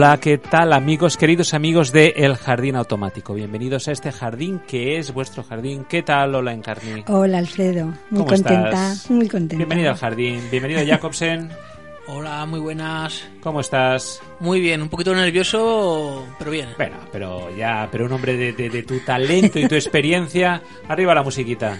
Hola, ¿qué tal amigos, queridos amigos de El Jardín Automático? Bienvenidos a este jardín que es vuestro jardín. ¿Qué tal, Lola Encarni? Hola, Alfredo. Muy ¿Cómo contenta, estás? muy contenta. Bienvenido al jardín. Bienvenido, Jacobsen. Hola, muy buenas. ¿Cómo estás? Muy bien, un poquito nervioso, pero bien. Bueno, pero ya, pero un hombre de, de- de tu talento y tu experiencia. Arriba la musiquita.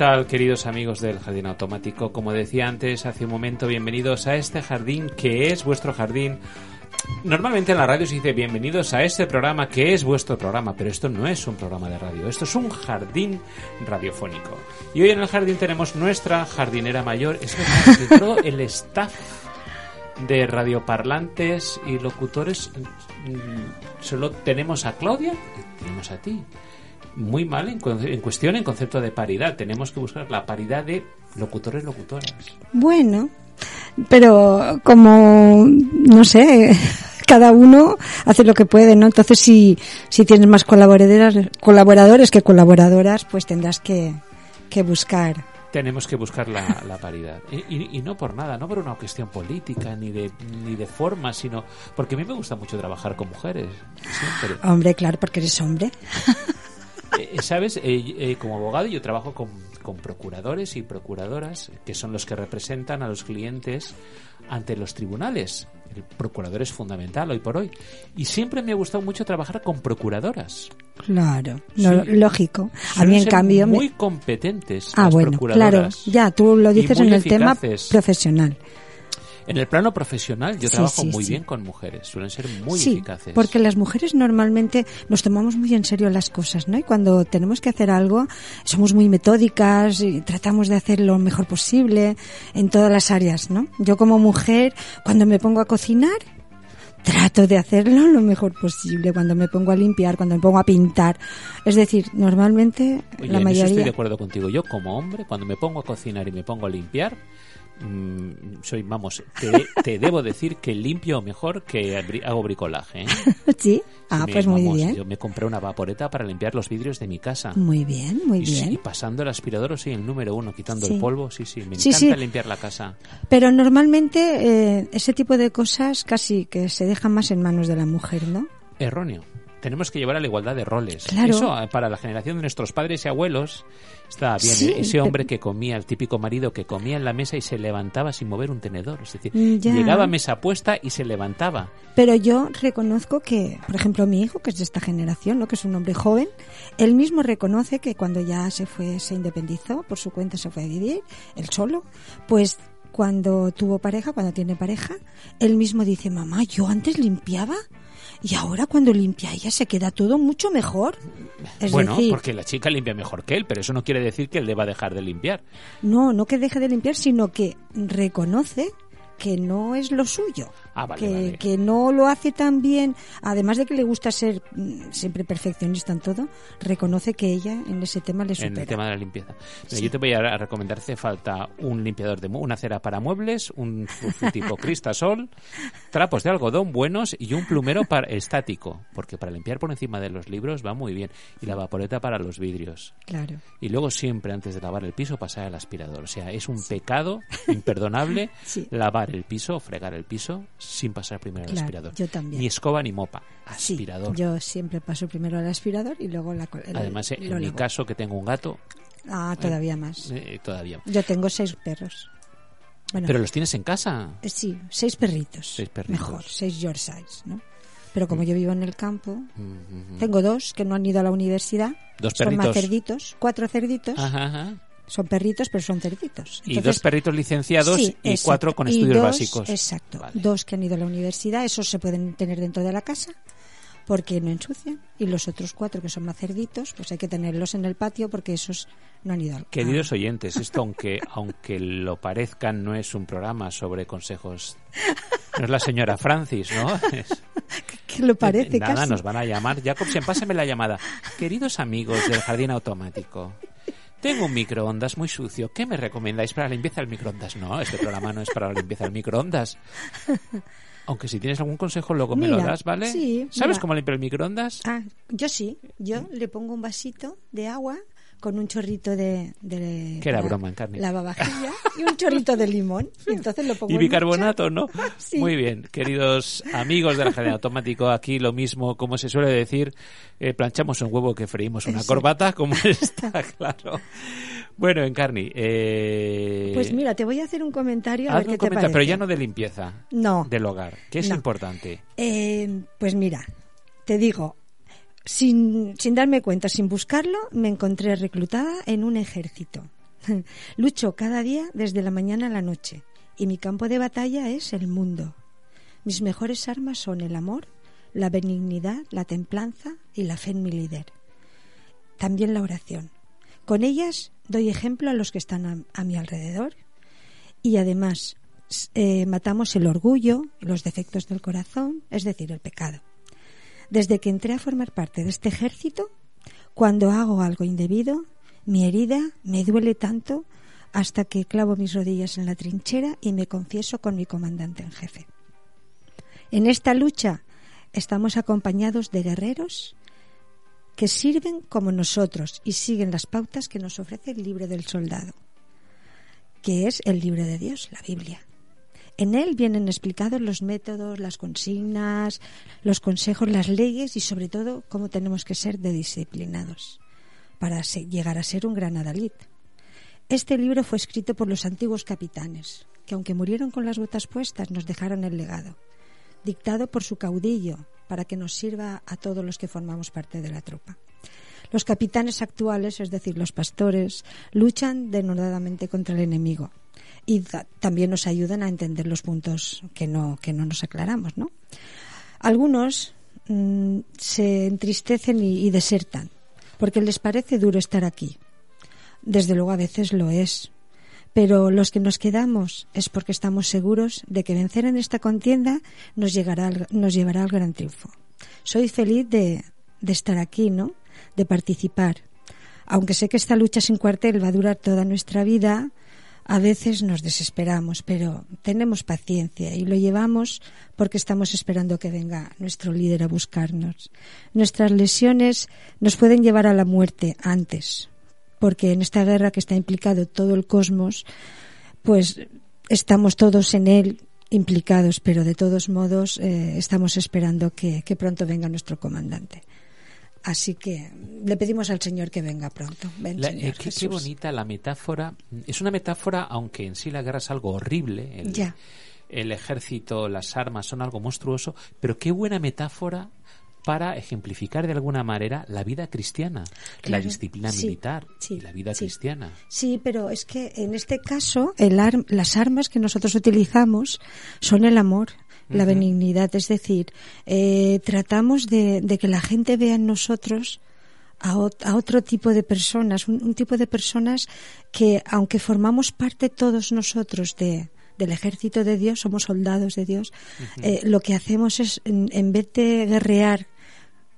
Tal, queridos amigos del Jardín Automático? Como decía antes, hace un momento, bienvenidos a este jardín que es vuestro jardín. Normalmente en la radio se dice bienvenidos a este programa que es vuestro programa, pero esto no es un programa de radio, esto es un jardín radiofónico. Y hoy en el jardín tenemos nuestra jardinera mayor, es de todo el staff de radioparlantes y locutores, mm, solo tenemos a Claudia y tenemos a ti. Muy mal en, cu- en cuestión, en concepto de paridad. Tenemos que buscar la paridad de locutores-locutoras. Bueno, pero como, no sé, cada uno hace lo que puede, ¿no? Entonces, si, si tienes más colaboradores, colaboradores que colaboradoras, pues tendrás que, que buscar. Tenemos que buscar la, la paridad. Y, y- y no por nada, no por una cuestión política ni de, ni de forma, sino porque a mí me gusta mucho trabajar con mujeres. Siempre. Hombre, claro, porque eres hombre. Eh, ¿Sabes? Eh, eh, como abogado yo trabajo con, con procuradores y procuradoras, que son los que representan a los clientes ante los tribunales. El procurador es fundamental hoy por hoy. Y siempre me ha gustado mucho trabajar con procuradoras. Claro, lógico. A mí, en cambio, me- muy competentes. Ah, las bueno, claro. procuradoras. Ya, tú lo dices en el tema profesional. En el plano profesional yo Sí, trabajo sí, muy sí. bien con mujeres. Suelen ser muy sí, eficaces. porque las mujeres normalmente nos tomamos muy en serio las cosas, ¿no? Y cuando tenemos que hacer algo, somos muy metódicas y tratamos de hacer lo mejor posible en todas las áreas, ¿no? Yo como mujer, cuando me pongo a cocinar, trato de hacerlo lo mejor posible. Cuando me pongo a limpiar, cuando me pongo a pintar. Es decir, normalmente Oye, la en eso mayoría... estoy de acuerdo contigo. Yo como hombre, cuando me pongo a cocinar y me pongo a limpiar, mm, soy, vamos, te, te debo decir que limpio mejor que hago bricolaje. ¿eh? sí, ah, Me- pues muy vamos, bien. Yo me compré una vaporeta para limpiar los vidrios de mi casa. Muy bien, muy y, sí, bien. pasando el aspirador soy el número uno, quitando Sí. el polvo. Sí, sí, me Sí, encanta sí. limpiar la casa. Pero normalmente eh, ese tipo de cosas casi que se dejan más en manos de la mujer, ¿no? Erróneo. Tenemos que llevar a la igualdad de roles. Claro. Eso eh, para la generación de nuestros padres y abuelos está bien. Sí, Ese hombre que comía, el típico marido que comía en la mesa y se levantaba sin mover un tenedor. Es decir, Mm, ya. llegaba a mesa puesta y se levantaba. Pero yo reconozco que, por ejemplo, mi hijo, que es de esta generación, ¿no? que es un hombre joven, él mismo reconoce que cuando ya se fue, se independizó, por su cuenta se fue a vivir, él solo, pues cuando tuvo pareja, cuando tiene pareja, él mismo dice, mamá, yo antes limpiaba y ahora cuando limpia ella se queda todo mucho mejor. Es bueno, decir, porque la chica limpia mejor que él, pero eso no quiere decir que él deba dejar de limpiar. no, no que deje de limpiar, sino que reconoce que no es lo suyo. Ah, vale, que, vale. que no lo hace tan bien, además de que le gusta ser mm, siempre perfeccionista en todo, reconoce que ella en ese tema le en supera. el tema de la limpieza. Sí. Yo te voy a recomendar, hace falta un limpiador de una cera para muebles, un tipo cristasol, trapos de algodón buenos y un plumero para estático, porque para limpiar por encima de los libros va muy bien, y la vaporeta para los vidrios. Claro. Y luego siempre antes de lavar el piso pasar el aspirador. O sea, es un pecado imperdonable Sí. lavar el piso, fregar el piso sin pasar primero el Claro, aspirador. yo también. Ni escoba ni mopa, Sí, aspirador. yo siempre paso primero al aspirador y luego la el- Además, lo en mi lavo. caso que tengo un gato, Ah, todavía más. eh, todavía. Yo tengo seis perros. Bueno, Pero los tienes en casa. eh, sí, seis perritos. Seis perritos. Mejor, seis Yorkshires, ¿no? Pero como yo vivo en el campo, Mm, mm, mm. tengo dos que no han ido a la universidad. Dos Son perritos. más cerditos, cuatro cerditos. Ajá, ajá. Son perritos, pero son cerditos. Y dos perritos licenciados sí, y exacto. cuatro con Y estudios dos- básicos. Exacto. Vale. Dos que han ido a la universidad, esos se pueden tener dentro de la casa porque no ensucian. Y los otros cuatro que son más cerditos, pues hay que tenerlos en el patio porque esos no han ido al Queridos oyentes, esto aunque aunque lo parezcan no es un programa sobre consejos. No es la señora Francis, ¿no? Es- que lo parece Nada, casi. nos van a llamar. Jacobsen, pásame la llamada. Queridos amigos del jardín automático, tengo un microondas muy sucio. ¿Qué me recomendáis para la limpieza del microondas? No, este programa no es para la limpieza del microondas. Aunque si tienes algún consejo luego me lo das, ¿vale? sí, ¿Sabes mira. cómo limpiar el microondas? Ah, yo sí. Yo le pongo un vasito de agua con un chorrito de... de Que era la- broma. Lavavajilla y un chorrito de limón. Y entonces lo pongo Y en bicarbonato, ¿no? Sí. Muy bien, queridos amigos del jardín automático, aquí lo mismo, como se suele decir, eh, planchamos un huevo que freímos una corbata, como está claro. Bueno, Encarni, eh, Pues mira, te voy a hacer un comentario a haz ver un qué te comentario, parece. pero ya no de limpieza No. del hogar, que es No. importante. Eh, pues mira, te digo, sin, sin darme cuenta, sin buscarlo, me encontré reclutada en un ejército. Lucho cada día desde la mañana a la noche y mi campo de batalla es el mundo. Mis mejores armas son el amor, la benignidad, la templanza y la fe en mi líder. También la oración. Con ellas doy ejemplo a los que están a, mi alrededor y además eh, matamos el orgullo, los defectos del corazón, es decir, el pecado. Desde que entré a formar parte de este ejército, cuando hago algo indebido, mi herida me duele tanto hasta que clavo mis rodillas en la trinchera y me confieso con mi comandante en jefe. En esta lucha estamos acompañados de guerreros que sirven como nosotros y siguen las pautas que nos ofrece el libro del soldado, que es el libro de Dios, la Biblia. En él vienen explicados los métodos, las consignas, los consejos, las leyes y sobre todo cómo tenemos que ser de disciplinados para llegar a ser un gran adalid. Este libro fue escrito por los antiguos capitanes, que aunque murieron con las botas puestas, nos dejaron el legado, dictado por su caudillo, para que nos sirva a todos los que formamos parte de la tropa. Los capitanes actuales, es decir, los pastores, luchan denodadamente contra el enemigo y ta- también nos ayudan a entender los puntos que no, que no nos aclaramos, ¿no? Algunos mm, se entristecen y, y desertan porque les parece duro estar aquí. Desde luego a veces lo es, pero los que nos quedamos es porque estamos seguros de que vencer en esta contienda nos, llegará nos llevará al gran triunfo. Soy feliz de, de estar aquí, ¿no? De participar. Aunque sé que esta lucha sin cuartel va a durar toda nuestra vida, a veces nos desesperamos, pero tenemos paciencia y lo llevamos porque estamos esperando que venga nuestro líder a buscarnos. Nuestras lesiones nos pueden llevar a la muerte antes, porque en esta guerra que está implicado todo el cosmos, pues estamos todos en él implicados, pero de todos modos eh, estamos esperando que, que pronto venga nuestro comandante. Así que le pedimos al Señor que venga pronto. Ven, La- Señor eh, qué, bonita la metáfora. Es una metáfora, aunque en sí la guerra es algo horrible. El, Ya. el ejército, las armas son algo monstruoso. Pero qué buena metáfora para ejemplificar de alguna manera la vida cristiana, la disciplina sí, militar sí, y la vida sí. cristiana. Sí, pero es que en este caso el ar- las armas que nosotros utilizamos son el amor, la benignidad, es decir, eh, tratamos de, de que la gente vea en nosotros a, ot- a otro tipo de personas, un, un tipo de personas que aunque formamos parte todos nosotros de del ejército de Dios, somos soldados de Dios, eh, lo que hacemos es, en, en vez de guerrear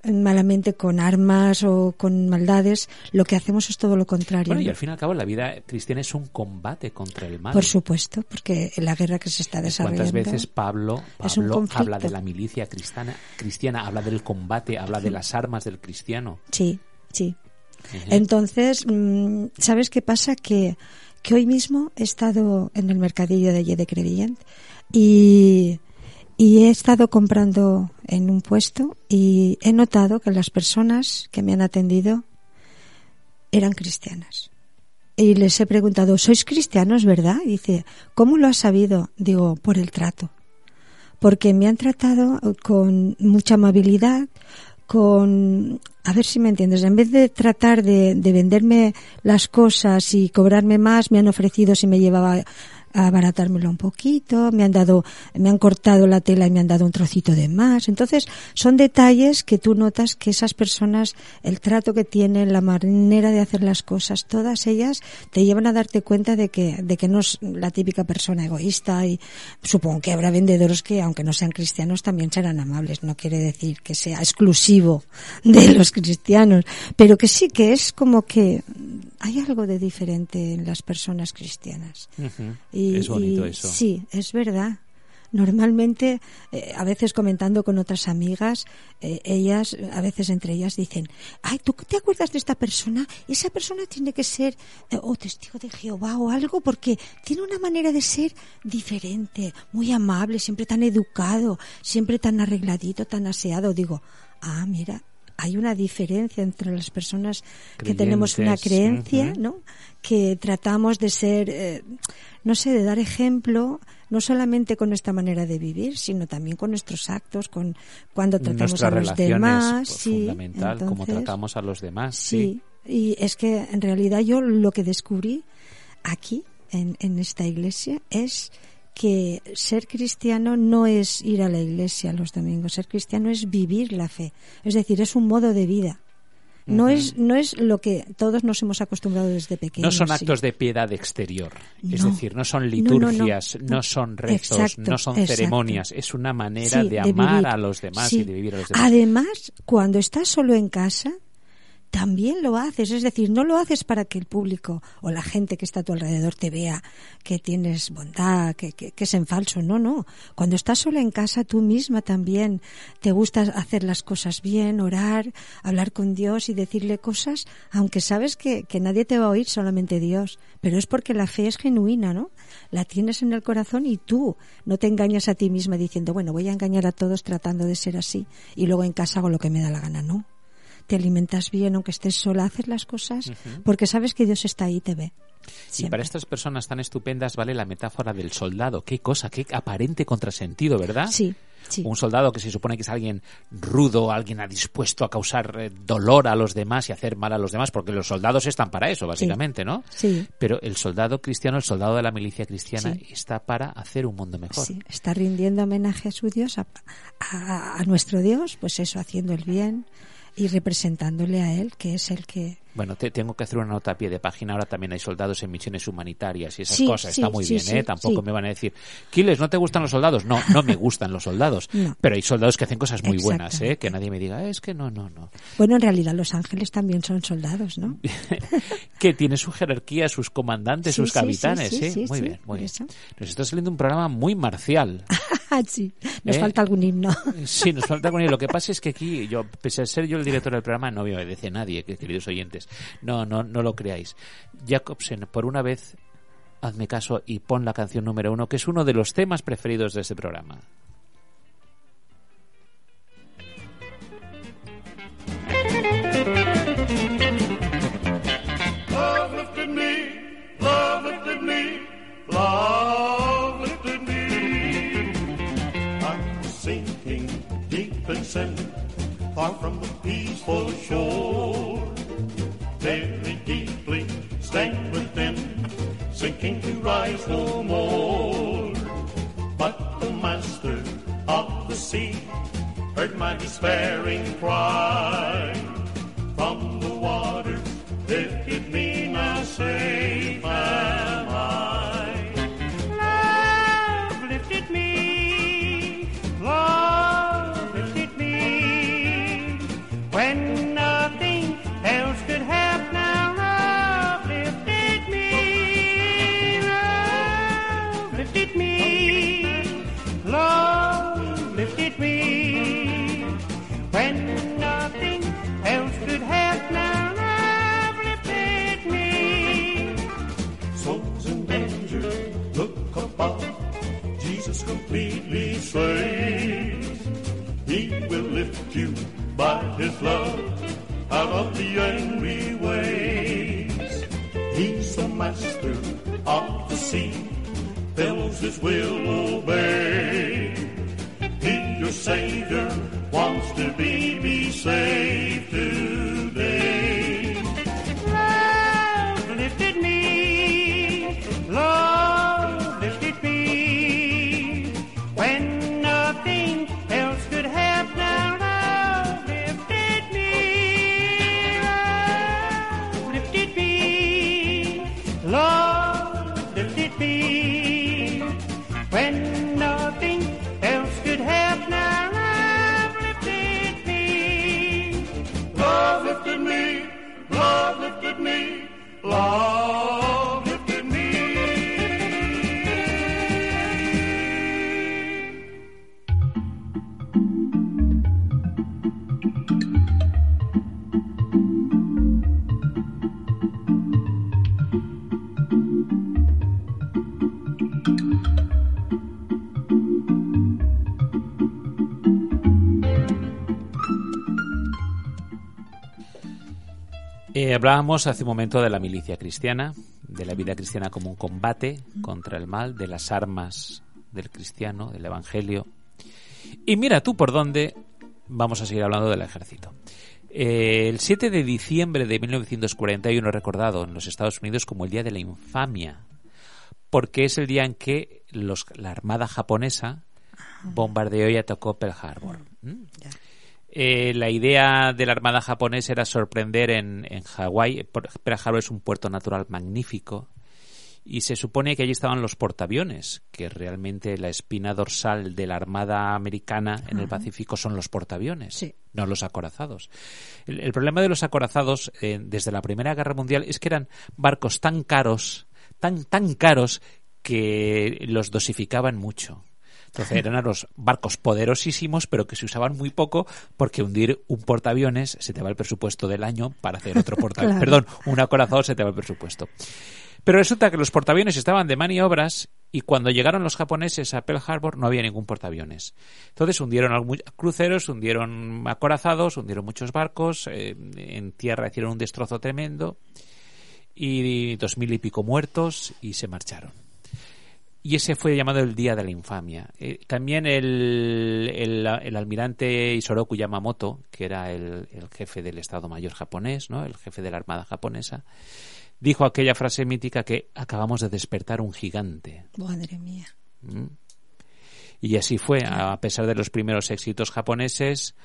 malamente con armas o con maldades, lo que hacemos es todo lo contrario. Bueno, y al fin y al cabo la vida cristiana es un combate contra el mal. Por supuesto, porque la guerra que se está desarrollando. ¿Cuántas veces Pablo, Pablo habla de la milicia cristiana, cristiana, habla del combate, habla de las armas del cristiano? Sí, sí. Entonces, mm, ¿sabes qué pasa? Que, que hoy mismo he estado en el mercadillo de allí de Crevillent y, y he estado comprando en un puesto y he notado que las personas que me han atendido eran cristianas. Y les he preguntado, ¿sois cristianos, verdad? Y dice, ¿cómo lo has sabido? Digo, por el trato. Porque me han tratado con mucha amabilidad, con... A ver si me entiendes. En vez de tratar de, de venderme las cosas y cobrarme más, me han ofrecido si me llevaba a abaratármelo un poquito, me han dado, me han cortado la tela y me han dado un trocito de más. Entonces, son detalles que tú notas que esas personas, el trato que tienen, la manera de hacer las cosas, todas ellas te llevan a darte cuenta de que, de que no es la típica persona egoísta y supongo que habrá vendedores que, aunque no sean cristianos, también serán amables. No quiere decir que sea exclusivo de los cristianos, pero que sí que es como que hay algo de diferente en las personas cristianas. Y- es bonito y eso. Sí, es verdad. Normalmente, eh, a veces comentando con otras amigas, eh, ellas, a veces entre ellas dicen, ay, ¿tú te acuerdas de esta persona? Esa persona tiene que ser eh, o testigo de Jehová o algo porque tiene una manera de ser diferente, muy amable, siempre tan educado, siempre tan arregladito, tan aseado. Digo, ah, mira, hay una diferencia entre las personas que tenemos una creencia. ¿no? Que tratamos de ser, eh, no sé, de dar ejemplo, no solamente con nuestra manera de vivir, sino también con nuestros actos, con cuando tratamos Nuestras a los demás. sí, fundamental, cómo entonces, tratamos a los demás. Sí, y es que en realidad yo lo que descubrí aquí, en, en esta iglesia, es que ser cristiano no es ir a la iglesia los domingos, ser cristiano es vivir la fe, es decir, es un modo de vida. No es no es lo que todos nos hemos acostumbrado desde No pequeños. son sí. actos de piedad exterior, es No. decir, no son No, no, no. liturgias, no, No. son rezos, Exacto, no son exacto. ceremonias, es una manera Sí, de amar a los demás Sí. y de vivir a los demás. Además, cuando estás solo en casa, también lo haces. Es decir, no lo haces para que el público o la gente que está a tu alrededor te vea que tienes bondad, que, es en falso. No, no. Cuando estás sola en casa, tú misma también te gusta hacer las cosas bien, orar, hablar con Dios y decirle cosas, aunque sabes que, que nadie te va a oír, solamente Dios. Pero es porque la fe es genuina, ¿no? La tienes en el corazón y tú no te engañas a ti misma diciendo, bueno, voy a engañar a todos tratando de ser así y luego en casa hago lo que me da la gana. No. Te alimentas bien aunque estés sola, haces las cosas porque sabes que Dios está ahí y te ve. Y para estas personas tan estupendas vale la metáfora del soldado. Qué cosa, qué aparente contrasentido, ¿verdad? Sí, sí. Un soldado que se supone que es alguien rudo, alguien dispuesto a causar eh, dolor a los demás y hacer mal a los demás, porque los soldados están para eso, básicamente, ¿no? Sí. Pero el soldado cristiano, el soldado de la milicia cristiana, Sí. está para hacer un mundo mejor. Sí, está rindiendo homenaje a su Dios, a, a- a nuestro Dios, pues eso, haciendo el bien y representándole a Él, que es el que... Bueno, te, tengo que hacer una nota a pie de página. Ahora también hay soldados en misiones humanitarias y esas Sí, cosas. sí, Está muy sí, bien, ¿eh? Tampoco me van a decir, Quiles, ¿no te gustan los soldados? No, no me gustan los soldados. No. Pero hay soldados que hacen cosas muy buenas, ¿eh? Que nadie me diga, es que no, no, no. Bueno, en realidad los ángeles también son soldados, ¿no? que tiene su jerarquía, sus comandantes, sus capitanes, sí, sí, ¿sí? sí, muy bien, muy bien. eso. Nos está saliendo un programa muy marcial. sí, nos ¿Eh? falta algún himno. Sí, nos falta con ello. Lo que pasa es que aquí, yo, pese a ser yo el director del programa, no me obedece nadie, que- queridos oyentes. No, no, no lo creáis. Jacobsen, por una vez, hazme caso y pon la canción número uno, que es uno de los temas preferidos de este programa. Eh, hablábamos hace un momento de la milicia cristiana, de la vida cristiana como un combate contra el mal, de las armas del cristiano, del evangelio. Y mira tú por dónde vamos a seguir hablando del ejército. Eh, el 7 de diciembre de 1941 recordado en los Estados Unidos como el Día de la Infamia, porque es el día en que los, la Armada japonesa bombardeó y atacó Pearl Harbor. ¿Mm? Eh, la idea de la Armada japonesa era sorprender en, en Hawái. Pearl Harbor es un puerto natural magnífico. Y se supone que allí estaban los portaaviones, que realmente la espina dorsal de la Armada americana en el Pacífico son los portaaviones, Sí. no los acorazados. El, el problema de los acorazados eh, desde la Primera Guerra Mundial es que eran barcos tan caros, tan, tan caros, que los dosificaban mucho. Entonces eran los barcos poderosísimos, pero que se usaban muy poco porque hundir un portaaviones se te va el presupuesto del año para hacer otro portaaviones. Claro. Perdón, un acorazado se te va el presupuesto. Pero resulta que los portaaviones estaban de maniobras y cuando llegaron los japoneses a Pearl Harbor no había ningún portaaviones. Entonces hundieron cruceros, hundieron acorazados, hundieron muchos barcos, eh, en tierra hicieron un destrozo tremendo y dos mil y pico muertos y se marcharon. Y ese fue llamado el Día de la Infamia. Eh, también el, el, el almirante Isoroku Yamamoto, que era el, el jefe del Estado Mayor japonés, ¿no? el jefe de la Armada japonesa, dijo aquella frase mítica que acabamos de despertar un gigante. Madre mía. ¿Mm? Y así fue, a pesar de los primeros éxitos japoneses,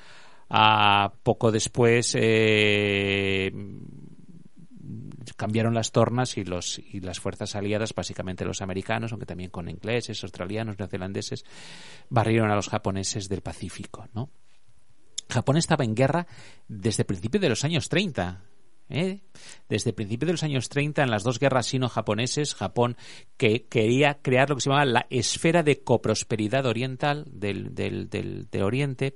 a poco después eh, cambiaron las tornas y los y las fuerzas aliadas, básicamente los americanos, aunque también con ingleses, australianos, neozelandeses, barrieron a los japoneses del Pacífico, ¿no? Japón estaba en guerra desde principios de los años 30. ¿Eh? Desde el principio de los años 30, en las dos guerras sino-japoneses, Japón que quería crear lo que se llamaba la esfera de coprosperidad oriental del, del, del, de Oriente.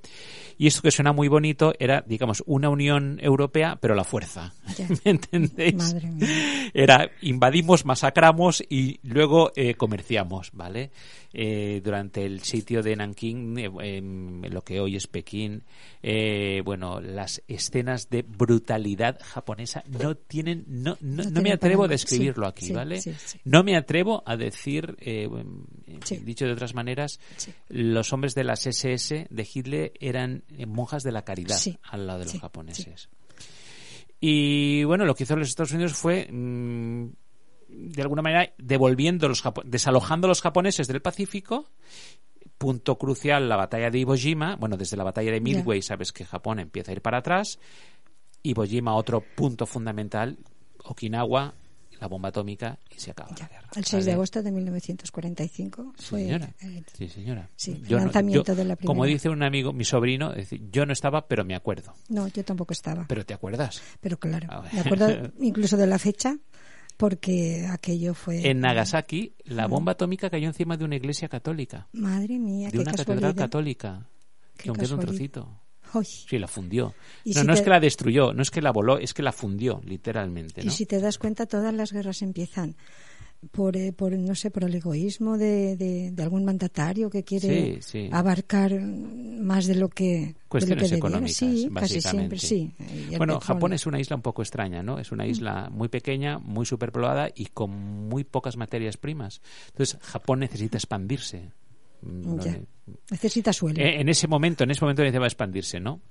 Y esto que suena muy bonito era, digamos, una Unión Europea, pero la fuerza. Ya. ¿Me entendéis? Madre mía. Era invadimos, masacramos y luego eh, comerciamos, ¿vale? Eh, durante el sitio de Nankín, eh, em, lo que hoy es Pekín, eh, bueno, las escenas de brutalidad japonesa no tienen, no, no, No no me atrevo a describirlo Sí, aquí, sí, ¿vale? sí. No me atrevo a decir, eh, dicho de otras maneras, los hombres de las SS de Hitler eran eh, monjas de la caridad al lado de los japoneses. Y bueno, lo que hizo los Estados Unidos fue, mm, de alguna manera, devolviendo los japo- desalojando a los japoneses del Pacífico. Punto crucial, la batalla de Iwo Jima. Bueno, desde la batalla de. Midway sabes que Japón empieza a ir para atrás. Iwo Jima, otro punto fundamental. Okinawa, la bomba atómica y se acaba Ya. la guerra. El 6 de agosto de 1945 Sí, fue señora. Sí, señora. sí, el Yo no- lanzamiento yo- de la Como primera. dice un amigo, mi sobrino, es decir, yo no estaba, pero me acuerdo. No, yo tampoco estaba. Pero te acuerdas. Pero claro, A ver. me acuerdo incluso de la fecha porque aquello fue... En Nagasaki, la bomba atómica cayó encima de una iglesia católica, Madre mía, de qué una catedral católica, Qué que un trocito. Uy, Sí, la fundió. Y No, si no es te- que la destruyó, no es que la voló, es que la fundió, literalmente. Y ¿no? si te das cuenta, todas las guerras empiezan por, eh, por no sé, por el egoísmo de, de, de algún mandatario que quiere Sí, sí. abarcar mm, más de lo que, de lo Cuestiones que económicas, Sí, casi siempre, básicamente. sí. Y Bueno. Japón es una isla un poco extraña, ¿no? Es una isla muy pequeña, muy superpoblada y con muy pocas materias primas. Entonces, Japón necesita expandirse. Mm, Ya. ¿no? Necesita suelo. Eh, en ese momento, en ese momento necesitaba expandirse, ¿no?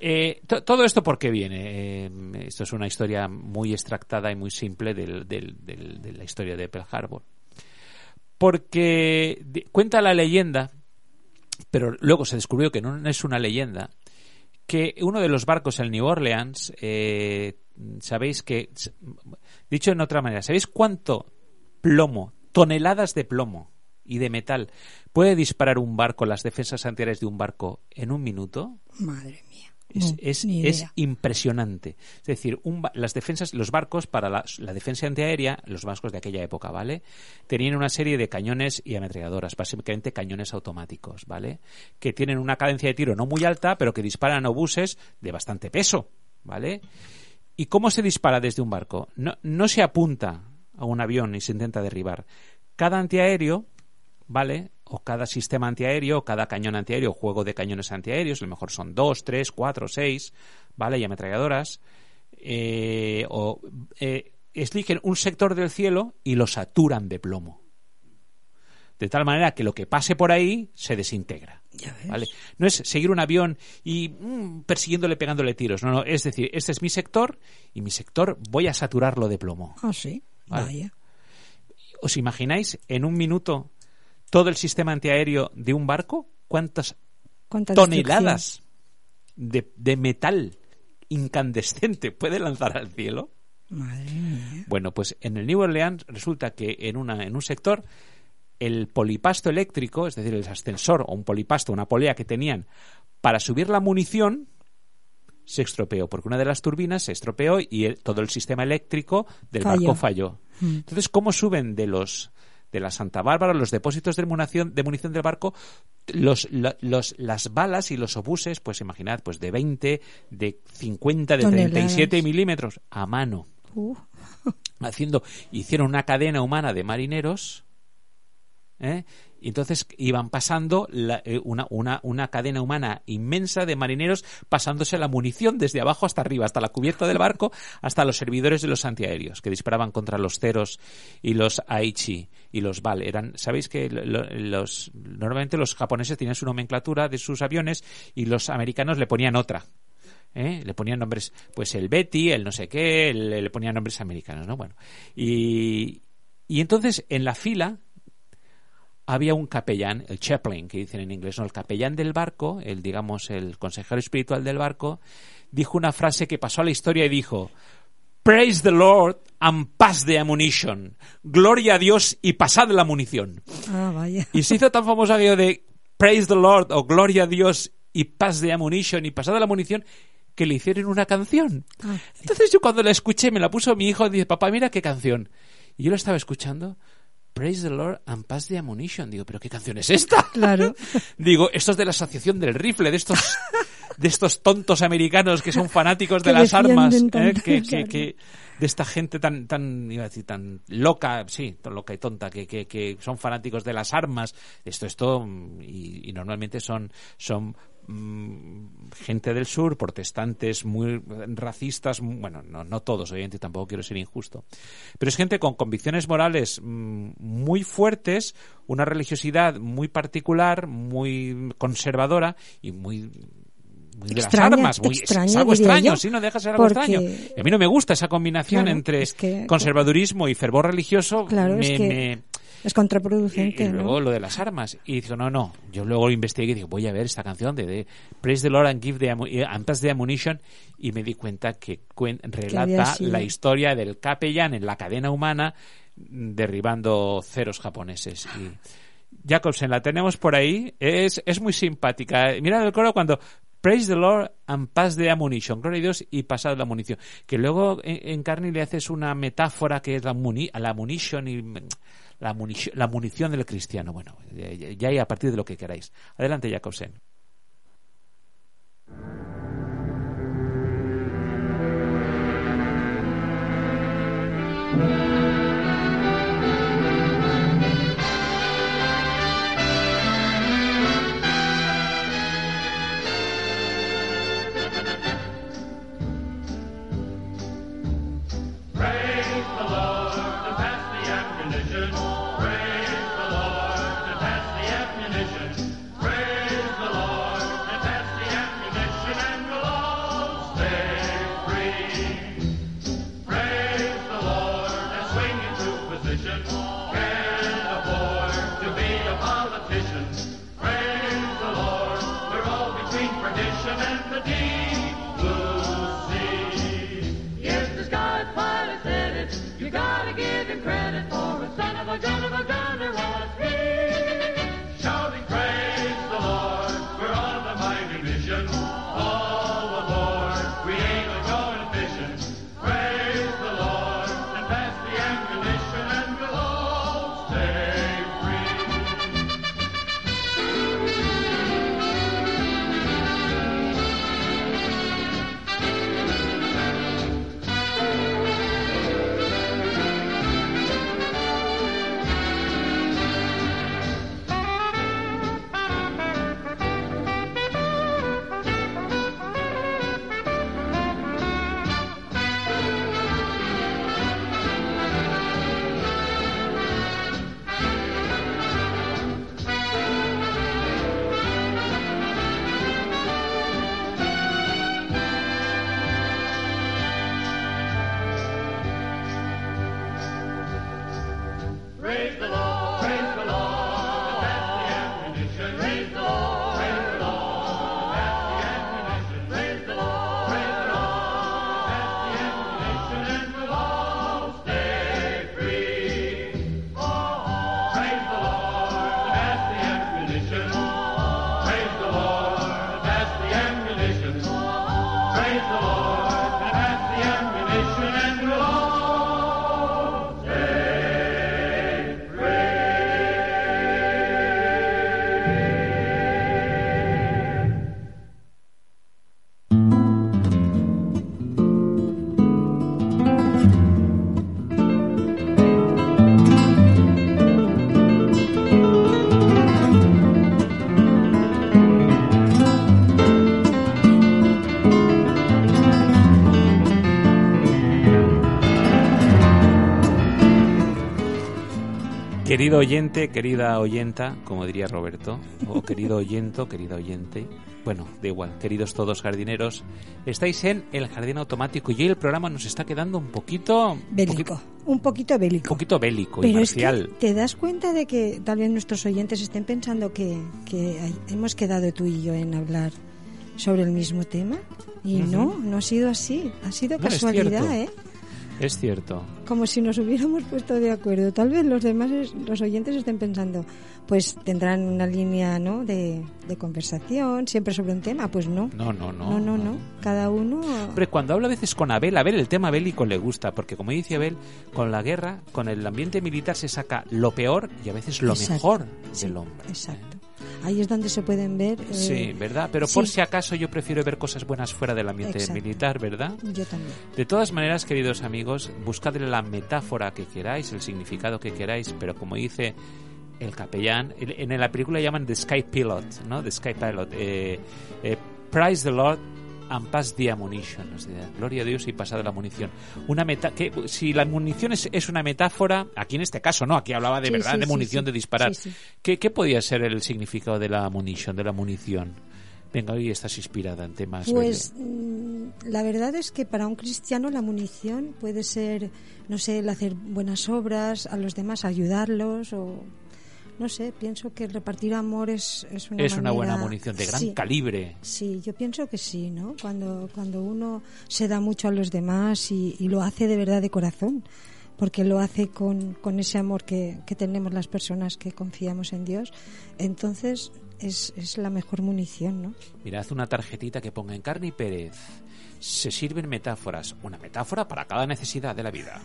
Eh, to- todo esto por qué viene. Eh, esto es una historia muy extractada y muy simple del- del- del- de la historia de Pearl Harbor. Porque de- cuenta la leyenda, pero luego se descubrió que no es una leyenda, que uno de los barcos, el New Orleans, eh, sabéis que, dicho en otra manera, ¿sabéis cuánto plomo, toneladas de plomo y de metal puede disparar un barco, las defensas antiaéreas de un barco en un minuto? Madre mía. Es, No, es- ni es idea. impresionante. Es decir, un las defensas, los barcos para la, la defensa antiaérea, los barcos de aquella época, ¿vale? Tenían una serie de cañones y ametralladoras, básicamente cañones automáticos, ¿vale? Que tienen una cadencia de tiro no muy alta, pero que disparan obuses de bastante peso, ¿vale? ¿Y cómo se dispara desde un barco? No, no se apunta a un avión y se intenta derribar. Cada antiaéreo, ¿vale? O cada sistema antiaéreo, o cada cañón antiaéreo, juego de cañones antiaéreos, a lo mejor son dos, tres, cuatro, seis, ¿vale? Y ametralladoras. eh, o eh, eligen un sector del cielo y lo saturan de plomo. De tal manera que lo que pase por ahí se desintegra. Ya ves. ¿vale? No es seguir un avión y mm, persiguiéndole, pegándole tiros. No, no. Es decir, este es mi sector y mi sector voy a saturarlo de plomo. Ah, sí. Vale. Vaya. ¿Os imagináis en un minuto todo el sistema antiaéreo de un barco? ¿Cuántas Cuánta toneladas de, de metal incandescente puede lanzar al cielo? destrucción. Madre mía. Bueno, pues en el New Orleans resulta que en, una, en un sector el polipasto eléctrico, es decir, el ascensor o un polipasto, una polea que tenían para subir la munición, se estropeó, porque una de las turbinas se estropeó y el- todo el sistema eléctrico del Falló. barco falló. Mm. Entonces, ¿cómo suben de los de la Santa Bárbara, los depósitos de munición, de munición del barco, los, los, las balas y los obuses, pues imaginad, pues de 20, de 50, de Toneladas. 37 milímetros a mano Uh, haciendo hicieron una cadena humana de marineros ¿eh? Y entonces iban pasando la- eh, una, una, una cadena humana inmensa de marineros pasándose la munición desde abajo hasta arriba, hasta la cubierta del barco, hasta los servidores de los antiaéreos que disparaban contra los Ceros y los Aichi y los Val. Eran, sabéis que lo- lo- los normalmente los japoneses tenían su nomenclatura de sus aviones y los americanos le ponían otra. ¿eh? Le ponían nombres, pues el Betty, el no sé qué, le, le ponían nombres americanos, ¿no? Bueno, y, y entonces en la fila había un capellán, el chaplain, que dicen en inglés, ¿no? El capellán del barco, el, digamos, el consejero espiritual del barco, dijo una frase que pasó a la historia y dijo, Praise the Lord and pass the ammunition. Gloria a Dios y pasad la munición. ah, vaya. Y se hizo tan famoso aquello de Praise the Lord o Gloria a Dios y pass the ammunition y pasada la munición que le hicieron una canción. Ah, Entonces yo cuando la escuché, me la puso mi hijo y dice, papá, mira qué canción. Y yo la estaba escuchando, Praise the Lord and Pass the Ammunition. Digo, ¿pero qué canción es esta? Claro. Digo, esto es de la Asociación del Rifle, de estos, de estos tontos americanos que son fanáticos de las armas, ¿eh? que, que, que- de esta gente tan, tan, iba a decir, tan loca, sí, tan loca y tonta, que, que, que son fanáticos de las armas. Esto, esto, mm, y, y normalmente son, son gente del sur, protestantes, muy racistas, mm, bueno, no, no todos, obviamente, tampoco quiero ser injusto, pero es gente con convicciones morales mm, muy fuertes, una religiosidad muy particular, muy conservadora y muy muy de las Extraña, armas, muy, es- es, extraña, algo extraño, sí, no deja de ser algo porque- extraño. Y a mí no me gusta esa combinación Claro, entre es que- conservadurismo y fervor religioso. Claro, me, es que me- es y, contraproducente, y luego ¿no? lo de las armas. Y digo, no, no. Yo luego investigué y digo, voy a ver esta canción de, de Praise the Lord and Give the eh, and Pass the Ammunition. Y me di cuenta que cuen- relata la historia del capellán en la cadena humana mm, derribando ceros japoneses. Y Jacobsen, la tenemos por ahí. Es, es muy simpática. Mira el coro cuando Praise the Lord and pass the ammunition. Gloria a Dios y pasad la munición. Que luego en, en Carney le haces una metáfora que es la, muni, la ammunition y mm, la, munici- la munición del cristiano. Bueno, ya, ya- ya a partir de lo que queráis. Adelante, Jacobsen. For a son of a gun of a gunner was he. Querido oyente, querida oyenta, como diría Roberto, o querido oyento, querida oyente, bueno, da igual, queridos todos jardineros, estáis en el jardín automático y hoy el programa nos está quedando un poquito... Bélico. Un poquito Un bélico. poquito bélico y es marcial. que te das cuenta de que tal vez nuestros oyentes estén pensando que, que hay- hemos quedado tú y yo en hablar sobre el mismo tema. Y no, no ha sido así. Ha sido No, casualidad. ¿eh? Es cierto. Como si nos hubiéramos puesto de acuerdo. Tal vez los demás, los oyentes estén pensando, pues tendrán una línea ¿no? de, de conversación, siempre sobre un tema. Pues no. No, no, no. No, no, no. Cada uno. Hombre, cuando habla a veces con Abel, Abel el tema bélico le gusta, porque como dice Abel, con la guerra, con el ambiente militar se saca lo peor y a veces lo Exacto. mejor Sí, del hombre. Exacto. Ahí es donde se pueden ver. eh, Sí, ¿verdad? Pero sí. por si acaso yo prefiero ver cosas buenas fuera del ambiente Exacto. militar, ¿verdad? Yo también. De todas maneras, queridos amigos, buscadle la metáfora que queráis, el significado que queráis, pero como dice el capellán, el- en la película llaman The Sky Pilot, ¿no? The Sky Pilot. Eh, eh, Praise the Lord and pass the ammunition. o sea, gloria a Dios y pasada la munición. Una meta que si la munición es, es una metáfora, aquí en este caso no, aquí hablaba de Sí, verdad sí, de munición sí. de disparar. ¿Qué, qué podía ser el significado de la munición, de la munición? Venga, hoy estás inspirada en temas. Pues mm, la verdad es que para un cristiano la munición puede ser, no sé, el hacer buenas obras, a los demás ayudarlos o no sé, pienso que repartir amor es, es una es una buena munición de gran Sí, calibre. Sí, yo pienso que sí, ¿no? Cuando, cuando uno se da mucho a los demás y, y lo hace de verdad de corazón, porque lo hace con, con ese amor que, que tenemos las personas que confiamos en Dios, entonces es, es la mejor munición, ¿no? Mirad una tarjetita que ponga en carne y Pérez. Se sirven metáforas. Una metáfora para cada necesidad de la vida.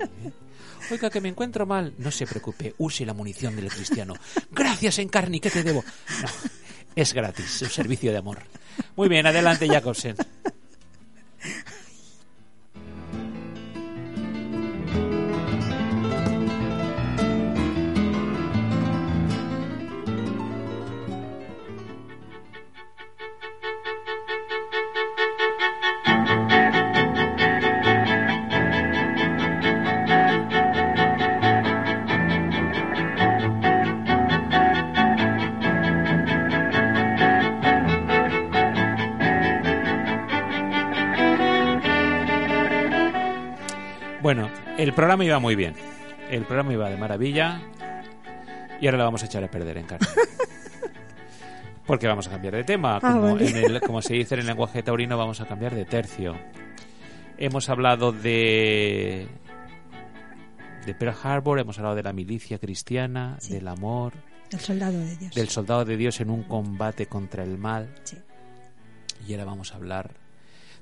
¿Eh? Oiga, que me encuentro mal. No se preocupe, use la munición del cristiano. Gracias, Encarni, ¿qué te debo? No, es gratis, un servicio de amor. Muy bien, adelante, Jacobsen. El programa iba muy bien. El programa iba de maravilla. Y ahora lo vamos a echar a perder en carne. Porque vamos a cambiar de tema. Ah, Como, vale. en el- como se dice en el lenguaje taurino, vamos a cambiar de tercio. Hemos hablado de. de Pearl Harbor, hemos hablado de la milicia cristiana, Sí. del amor, El soldado de Dios. del soldado de Dios en un combate contra el mal. Sí. Y ahora vamos a hablar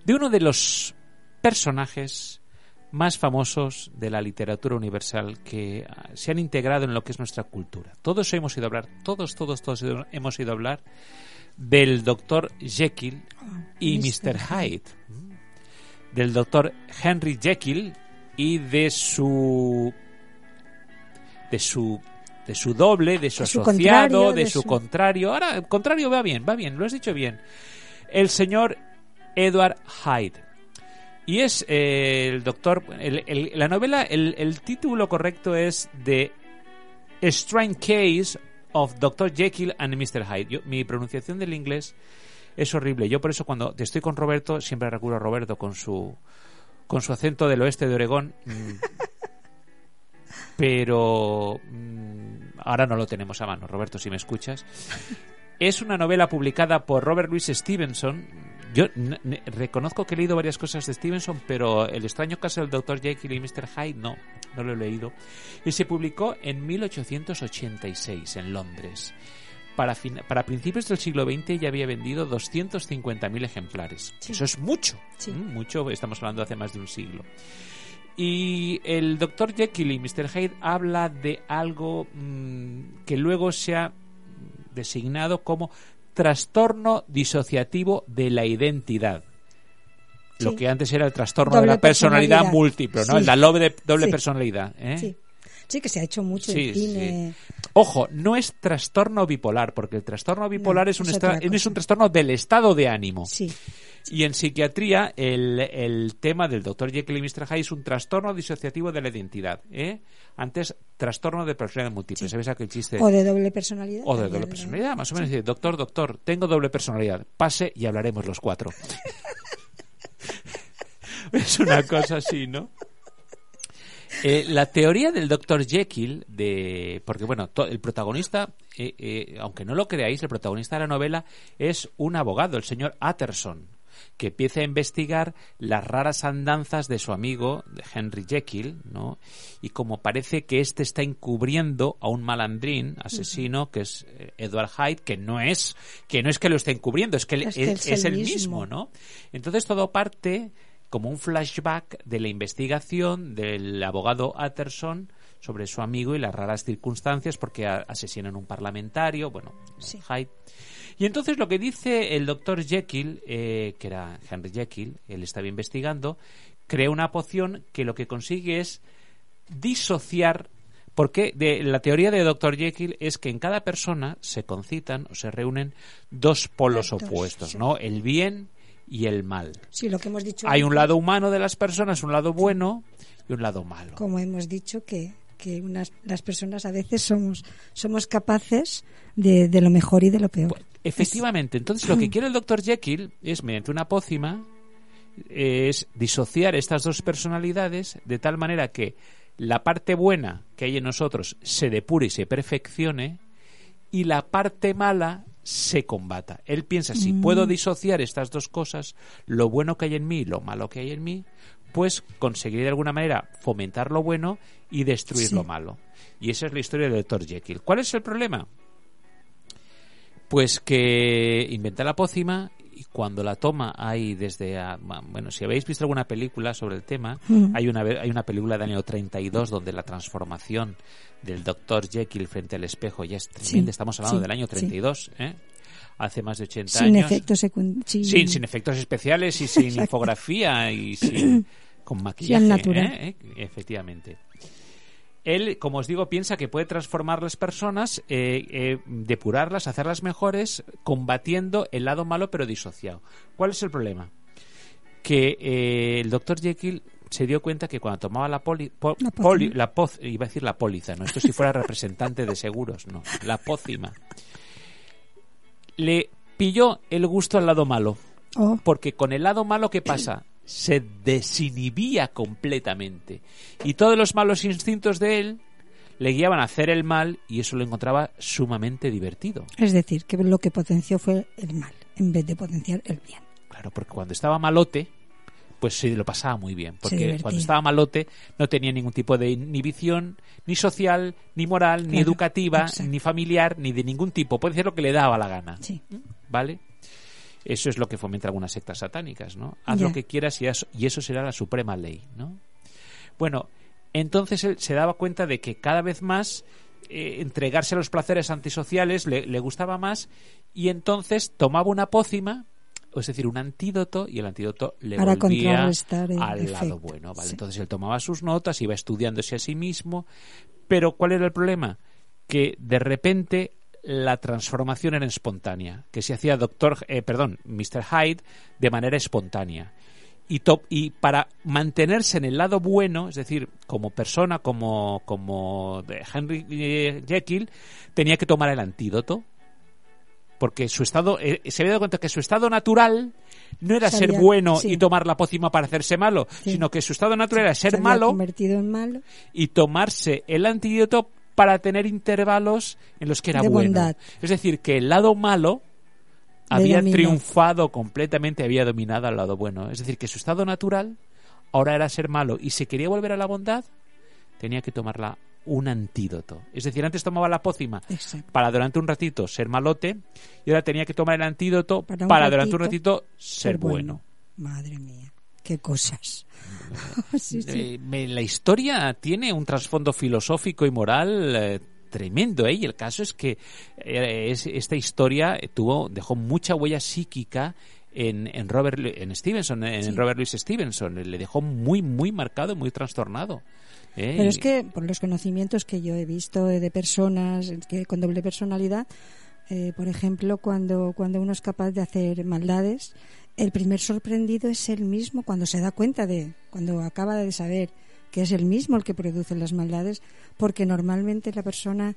de uno de los personajes más famosos de la literatura universal que ah, se han integrado en lo que es nuestra cultura. Todos hemos ido a hablar, todos, todos, todos hemos ido a hablar del doctor Jekyll y Mr. Mr. Hyde. Del doctor Henry Jekyll y de su de su de su doble, de su De asociado, de, de su, su- contrario. Ahora, el contrario va bien, va bien, lo has dicho bien. El señor Edward Hyde. Y es eh, el doctor. el- el- la novela, el, el título correcto es The Strange Case of Dr. Jekyll and Mr. Hyde. Yo- mi pronunciación del inglés es horrible. Yo por eso cuando estoy con Roberto siempre recurro a Roberto con su con su acento del oeste de Oregón. mm, Pero mm, ahora no lo tenemos a mano, Roberto, si me escuchas. Es una novela publicada por Robert Louis Stevenson. Yo reconozco que he leído varias cosas de Stevenson, pero El extraño caso del Dr. Jekyll y Mr. Hyde no, no lo he leído. Y se publicó en 1886 en Londres. Para, fin- para principios del siglo XX ya había vendido 250.000 ejemplares. Sí. Eso es mucho. Sí. ¿m? Mucho, estamos hablando de hace más de un siglo. Y el Dr. Jekyll y Mr. Hyde habla de algo mm, que luego se ha designado como trastorno disociativo de la identidad. Lo que antes era el trastorno Doble de la personalidad, personalidad. múltiple, ¿no? Sí. La doble, doble Sí. personalidad. ¿eh? Sí. Sí, que se ha hecho mucho Sí, en cine. Ojo, no es trastorno bipolar, porque el trastorno bipolar No, es, un es es un trastorno del estado de ánimo. Sí. Y en psiquiatría, el, el tema del Dr. Jekyll y Mr. Hyde es un trastorno disociativo de la identidad. ¿eh? Antes, trastorno de personalidad múltiple. Sí. ¿Sabes aquel chiste? O de doble personalidad. O de doble personalidad, más o menos. Doctor, doctor, tengo doble personalidad. Pase y hablaremos los cuatro. es una cosa así, ¿no? Eh, la teoría del Dr. Jekyll, de, porque bueno, to- el protagonista, eh, eh, aunque no lo creáis, el protagonista de la novela es un abogado, el señor Utterson. Que empiece a investigar las raras andanzas de su amigo de Henry Jekyll, ¿no? Y como parece que este está encubriendo a un malandrín asesino que es eh, Edward Hyde, que no es que no es que lo esté encubriendo, es que, Es que es, el mismo. ¿no? Entonces todo parte como un flashback de la investigación del abogado Utterson sobre su amigo y las raras circunstancias porque a- asesinan un parlamentario, bueno, Sí. Hyde. Y entonces lo que dice el doctor Jekyll, eh, que era Henry Jekyll, él estaba investigando, crea una poción que lo que consigue es disociar porque de, la teoría de Dr. Jekyll es que en cada persona se concitan o se reúnen dos polos opuestos, sí. ¿no? El bien y el mal. Sí, lo que hemos dicho. Hay un lado humano de las personas, un lado bueno y un lado malo. Como hemos dicho, que, que unas, las personas a veces somos, somos capaces de, de lo mejor y de lo peor. Efectivamente, entonces lo que quiere el Dr. Jekyll es, mediante una pócima, es disociar estas dos personalidades de tal manera que la parte buena que hay en nosotros se depure y se perfeccione y la parte mala se combata. Él piensa, si puedo disociar estas dos cosas, lo bueno que hay en mí y lo malo que hay en mí, pues conseguiré de alguna manera fomentar lo bueno y destruir Sí. lo malo. Y esa es la historia del Dr. Jekyll. ¿Cuál es el problema? Pues que inventa la pócima y cuando la toma hay desde... a- bueno, si habéis visto alguna película sobre el tema, Mm. hay, una, hay una película del año 32 donde la transformación del Dr. Jekyll frente al espejo ya es tremenda. Sí, Estamos hablando sí, del año sí. 32, ¿eh? Hace más de 80 Sin años. efectos secundarios. Sin, sin efectos especiales y sin Exacto. infografía y sin, con maquillaje. al natural. ¿eh? ¿Eh? Efectivamente. Él, como os digo, piensa que puede transformar las personas, eh, eh, depurarlas, hacerlas mejores, combatiendo el lado malo pero disociado. ¿Cuál es el problema? Que eh, el doctor Jekyll se dio cuenta que cuando tomaba la poli, po- La poli- la poz- iba a decir la póliza, no, esto si fuera representante de seguros, no, la pócima, le pilló el gusto al lado malo. Oh, Porque con el lado malo, ¿qué pasa? Se desinhibía completamente. Y todos los malos instintos de él le guiaban a hacer el mal y eso lo encontraba sumamente divertido. es decir, que lo que potenció fue el mal, en vez de potenciar el bien. Claro, porque cuando estaba malote, pues se lo pasaba muy bien. Porque cuando estaba malote no tenía ningún tipo de inhibición, ni social, ni moral, ni educativa, exacto. ni familiar, ni de ningún tipo. Puede hacer lo que le daba la gana. Sí. ¿Vale? Eso es lo que fomenta algunas sectas satánicas, ¿no? Haz lo que quieras y, eso será la suprema ley, ¿no? Bueno, entonces él se daba cuenta de que cada vez más eh, entregarse a los placeres antisociales le, le gustaba más y entonces tomaba una pócima, es decir, un antídoto y el antídoto le Para volvía el al lado bueno, ¿vale? sí. Entonces él tomaba sus notas, iba estudiándose a sí mismo, pero ¿cuál era el problema? Que de repente la transformación era espontánea, que se hacía doctor, eh, perdón, Mr. Hyde de manera espontánea. Y, para mantenerse en el lado bueno, es decir, como persona, como, como de Henry eh, Jekyll, tenía que tomar el antídoto. Porque su estado, eh, se había dado cuenta que su estado natural no era ser bueno sí. y tomar la pócima para hacerse malo, Sí. sino que su estado natural era Se ser malo convertido en malo. y tomarse el antídoto para tener intervalos en los que era De bueno. bondad. Es decir, que el lado malo había triunfado completamente, había dominado al lado bueno. Es decir, que su estado natural ahora era ser malo y si quería volver a la bondad, tenía que tomarla un antídoto. Es decir, antes tomaba la pócima Exacto. para durante un ratito ser malote y ahora tenía que tomar el antídoto para, durante un ratito ser, bueno. Madre mía, qué cosas. Sí, sí. Eh, me- la historia tiene un trasfondo filosófico y moral eh, tremendo, ¿eh? Y el caso es que eh, es- esta historia tuvo dejó mucha huella psíquica en, en Robert en Stevenson, en Sí. Robert Louis Stevenson, le dejó muy muy marcado, muy trastornado. ¿Eh? Pero es que por los conocimientos que yo he visto de personas que con doble personalidad, eh, por ejemplo, cuando, cuando uno es capaz de hacer maldades, el primer sorprendido es el mismo cuando se da cuenta de, cuando acaba de saber que es el mismo el que produce las maldades, porque normalmente la persona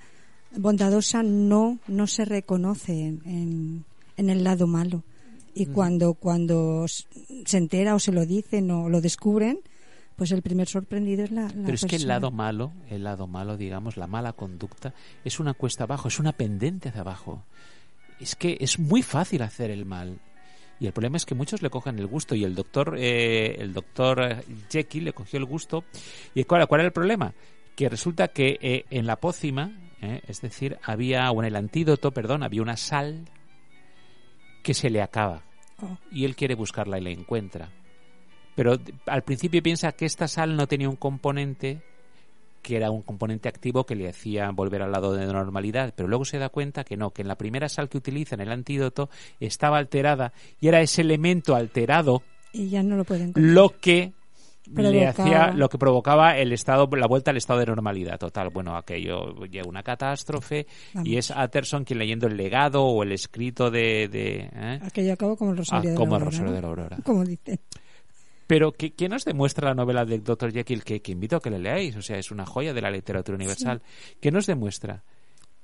bondadosa no, no se reconoce en, en, en el lado malo. Y cuando, cuando s- se entera o se lo dicen o lo descubren, pues el primer sorprendido es la, la Pero es que el lado malo, el lado malo, digamos, la mala conducta, es una cuesta abajo, es una pendiente hacia abajo. Es que es muy fácil hacer el mal. Y el problema es que muchos le cogen el gusto y el doctor, eh, el doctor Jekyll le cogió el gusto. ¿Y cuál, cuál era el problema? Que resulta que eh, en la pócima, eh, es decir, había, o en el antídoto, perdón, había una sal que se le acaba. Oh. Y él quiere buscarla y la encuentra. Pero al principio piensa que esta sal no tenía un componente que era un componente activo que le hacía volver al lado de la normalidad, pero luego se da cuenta que no, que en la primera sal que utiliza en el antídoto estaba alterada y era ese elemento alterado Y ya no lo pueden lo que le hacía lo que provocaba el estado la vuelta al estado de normalidad total bueno aquello llega una catástrofe Vamos. y es Atterson quien leyendo el legado o el escrito de, de ¿eh? Aquello acabó como el Rosario Ah, de como la el Aurora. Rosario ¿no? de la Aurora. Como dicen. Pero ¿qué, qué nos demuestra la novela del Dr. Jekyll que, que invito a que le leáis o sea es una joya de la literatura universal ¿qué nos demuestra?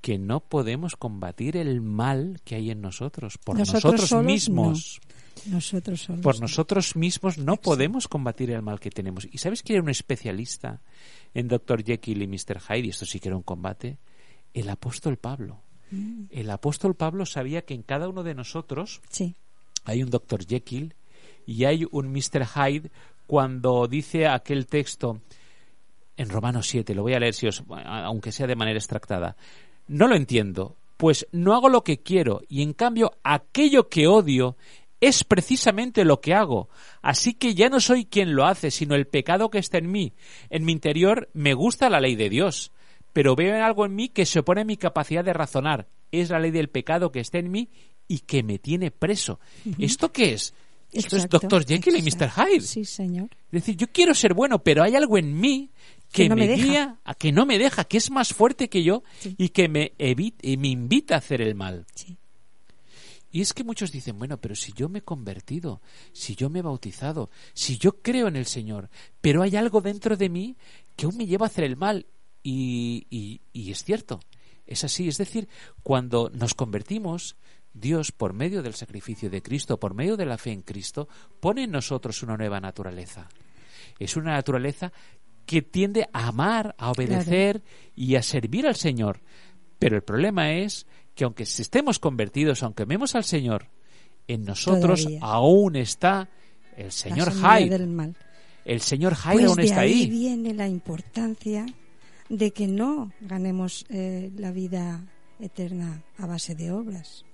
que no podemos combatir el mal que hay en nosotros por Nosotros mismos Nosotros solos. por nosotros mismos no podemos combatir el mal que tenemos. ¿Y sabes quién era un especialista en Dr. Jekyll y Mr. Hyde? Y esto sí que era un combate. El apóstol Pablo. Mm. El apóstol Pablo sabía que en cada uno de nosotros Sí. hay un Dr. Jekyll y hay un Mr. Hyde cuando dice aquel texto en Romanos 7, lo voy a leer si os, aunque sea de manera extractada. No lo entiendo, pues no hago lo que quiero y en cambio aquello que odio es precisamente lo que hago. Así que ya no soy quien lo hace, sino el pecado que está en mí. En mi interior me gusta la ley de Dios, pero veo algo en mí que se opone a mi capacidad de razonar. Es la ley del pecado que está en mí y que me tiene preso. ¿Esto qué es? Esto Exacto, es Dr. Jekyll y Mr. Hyde. Sí, señor. Es decir, yo quiero ser bueno, pero hay algo en mí que, Que no me, guía a que no me deja, que es más fuerte que yo Sí. y que me, evi- y me invita a hacer el mal. Sí. Y es que muchos dicen, bueno, pero si yo me he convertido, si yo me he bautizado, si yo creo en el Señor, pero hay algo dentro de mí que aún me lleva a hacer el mal. Y, y- y es cierto, es así. Es decir, cuando nos convertimos, Dios, por medio del sacrificio de Cristo, por medio de la fe en Cristo, pone en nosotros una nueva naturaleza. Es una naturaleza que tiende a amar, a obedecer y a servir al Señor. Pero el problema es que aunque estemos convertidos, aunque amemos al Señor, en nosotros Todavía. aún está el señor mal. El señor Hyde Pues aún de está ahí, ahí. viene la importancia de que no ganemos eh, la vida eterna a base de obras.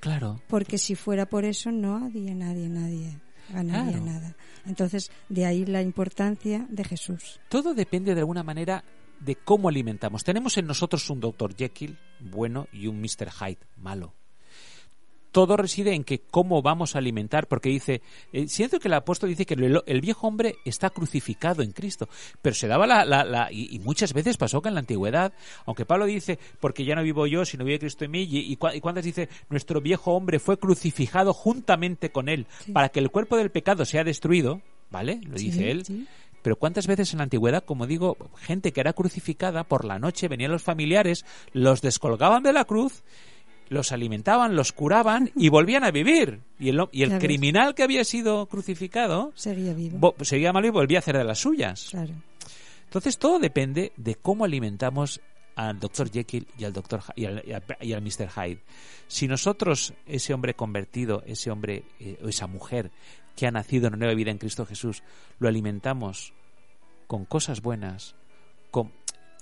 Claro. Porque si fuera por eso, no había nadie, nadie ganaría Claro. nada. Entonces, de ahí la importancia de Jesús. Todo depende de alguna manera de cómo alimentamos. Tenemos en nosotros un Dr. Jekyll bueno y un Mr. Hyde malo. Todo reside en que cómo vamos a alimentar, porque dice, eh, siento que el apóstol dice que el, el viejo hombre está crucificado en Cristo, pero se daba la, la- la- y, y muchas veces pasó que en la antigüedad, aunque Pablo dice, porque ya no vivo yo, sino vive Cristo en mí, y, y, cuántas dice, nuestro viejo hombre fue crucificado juntamente con él, Sí. para que el cuerpo del pecado sea destruido, ¿vale? Lo Sí, dice él, sí. pero cuántas veces en la antigüedad, como digo, gente que era crucificada por la noche venían los familiares, los descolgaban de la cruz, los alimentaban, los curaban y volvían a vivir. Y el, y criminal que había sido crucificado Seguía vivo. vo- seguía malo y volvía a hacer de las suyas. Claro. Entonces todo depende de cómo alimentamos al Dr. Jekyll y al. Hy- y al, y al- y al Mr. Hyde. Si nosotros, ese hombre convertido, ese hombre eh, o esa mujer que ha nacido en una nueva vida en Cristo Jesús, lo alimentamos con cosas buenas, con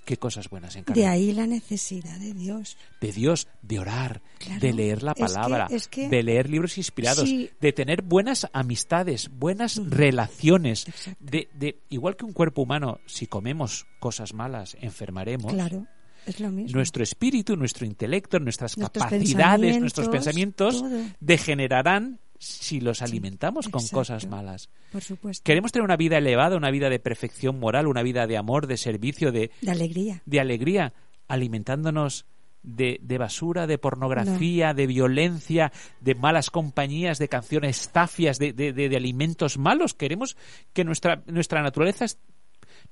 ¿qué cosas buenas en De ahí la necesidad de Dios. de Dios, de orar, Claro. de leer la Es que- palabra, es que- de leer libros inspirados, Sí. de tener buenas amistades, buenas relaciones, Exacto. de, de igual que un cuerpo humano, si comemos cosas malas, enfermaremos. Claro. Es lo mismo. Nuestro espíritu, nuestro intelecto, nuestras Nuestros capacidades, nuestros pensamientos, pensamientos todo. degenerarán si los Sí, alimentamos con exacto. cosas malas. Por supuesto. Queremos tener una vida elevada, una vida de perfección moral, una vida de amor, de servicio, de, De alegría. de alegría, alimentándonos de, de basura, de pornografía, de violencia, de malas compañías, de canciones tafias, de, de- de- alimentos malos. Queremos que nuestra, nuestra naturaleza... es-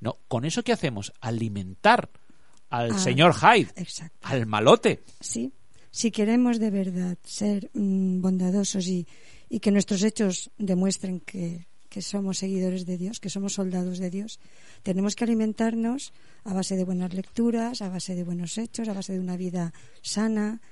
No, con eso ¿qué hacemos? Alimentar al Ah, señor Hyde, Exacto. al malote. Sí. Si queremos de verdad ser mm, bondadosos y, y que nuestros hechos demuestren que, que somos seguidores de Dios, que somos soldados de Dios, tenemos que alimentarnos a base de buenas lecturas, a base de buenos hechos, a base de una vida sana